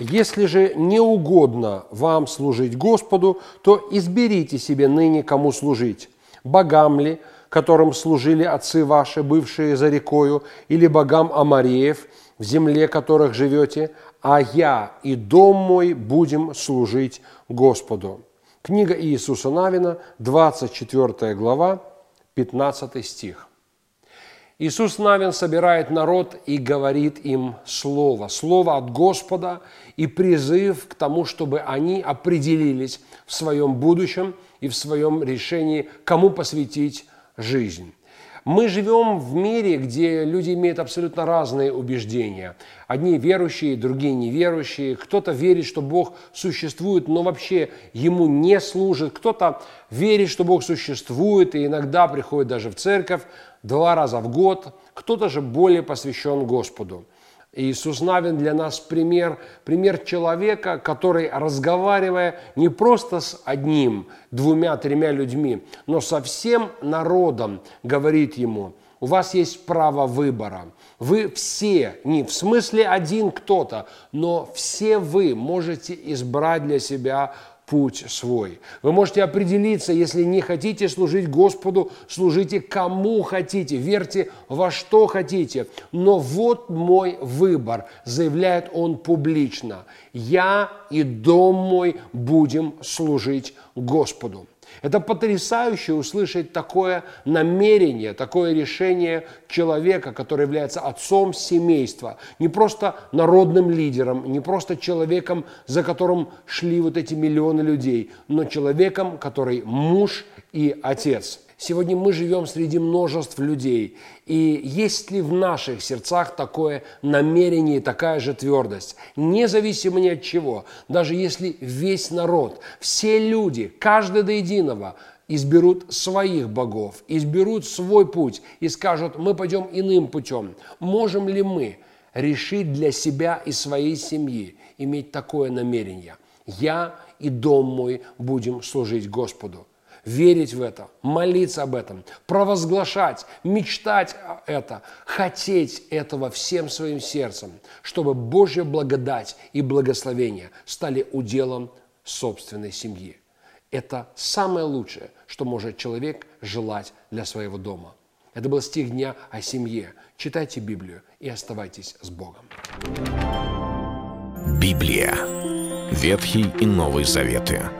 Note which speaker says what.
Speaker 1: Если же не угодно вам служить Господу, то изберите себе ныне, кому служить. Богам ли, которым служили отцы ваши, бывшие за рекою, или богам Амареев, в земле которых живете, а я и дом мой будем служить Господу. Книга Иисуса Навина, 24 глава, 15 стих. Иисус Навин собирает народ и говорит им слово, слово от Господа и призыв к тому, чтобы они определились в своем будущем и в своем решении, кому посвятить жизнь. Мы живем в мире, где люди имеют абсолютно разные убеждения. Одни верующие, другие неверующие. Кто-то верит, что Бог существует, но вообще ему не служит. Кто-то верит, что Бог существует и иногда приходит даже в церковь два раза в год. Кто-то же более посвящен Господу. Иисус Навин для нас пример, пример человека, который, разговаривая не просто с одним, двумя, тремя людьми, но со всем народом, говорит ему, у вас есть право выбора. Вы все, не в смысле один кто-то, но все вы можете избрать для себя путь свой. Вы можете определиться, если не хотите служить Господу, служите кому хотите, верьте во что хотите. Но вот мой выбор, заявляет он публично. Я и дом мой будем служить Господу. Это потрясающе услышать такое намерение, такое решение человека, который является отцом семейства, не просто народным лидером, не просто человеком, за которым шли вот эти миллионы людей, но человеком, который муж и отец. Сегодня мы живем среди множеств людей. И есть ли в наших сердцах такое намерение и такая же твердость? Независимо ни от чего, даже если весь народ, все люди, каждый до единого изберут своих богов, изберут свой путь и скажут, мы пойдем иным путем. Можем ли мы решить для себя и своей семьи иметь такое намерение? Я и дом мой будем служить Господу верить в это, молиться об этом, провозглашать, мечтать это, хотеть этого всем своим сердцем, чтобы Божья благодать и благословение стали уделом собственной семьи. Это самое лучшее, что может человек желать для своего дома. Это был стих дня о семье. Читайте Библию и оставайтесь с Богом.
Speaker 2: Библия. Ветхий и Новый Заветы.